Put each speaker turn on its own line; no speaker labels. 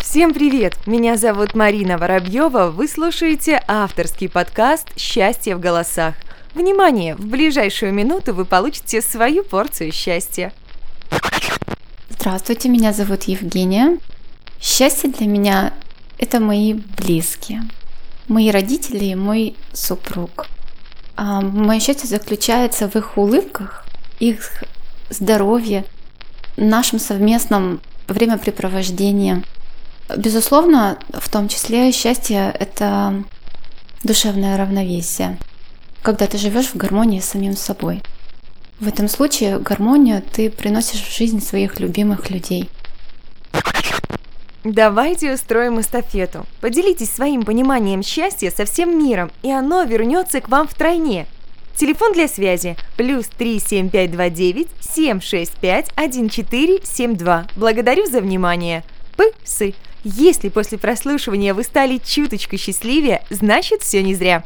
Всем привет! Меня зовут Марина Воробьева. Вы слушаете авторский подкаст «Счастье в голосах». Внимание! В ближайшую минуту вы получите свою порцию счастья.
Здравствуйте, меня зовут Евгения. Счастье для меня – это мои близкие, мои родители и мой супруг. А мое счастье заключается в их улыбках, их здоровье, нашем совместном времяпрепровождении. Безусловно, в том числе счастье – это душевное равновесие, когда ты живешь в гармонии с самим собой. В этом случае гармонию ты приносишь в жизнь своих любимых людей.
Давайте устроим эстафету. Поделитесь своим пониманием счастья со всем миром, и оно вернется к вам втройне – Телефон для связи плюс 37529 765 1472. Благодарю за внимание. Псы. Если после прослушивания вы стали чуточку счастливее, значит все не зря.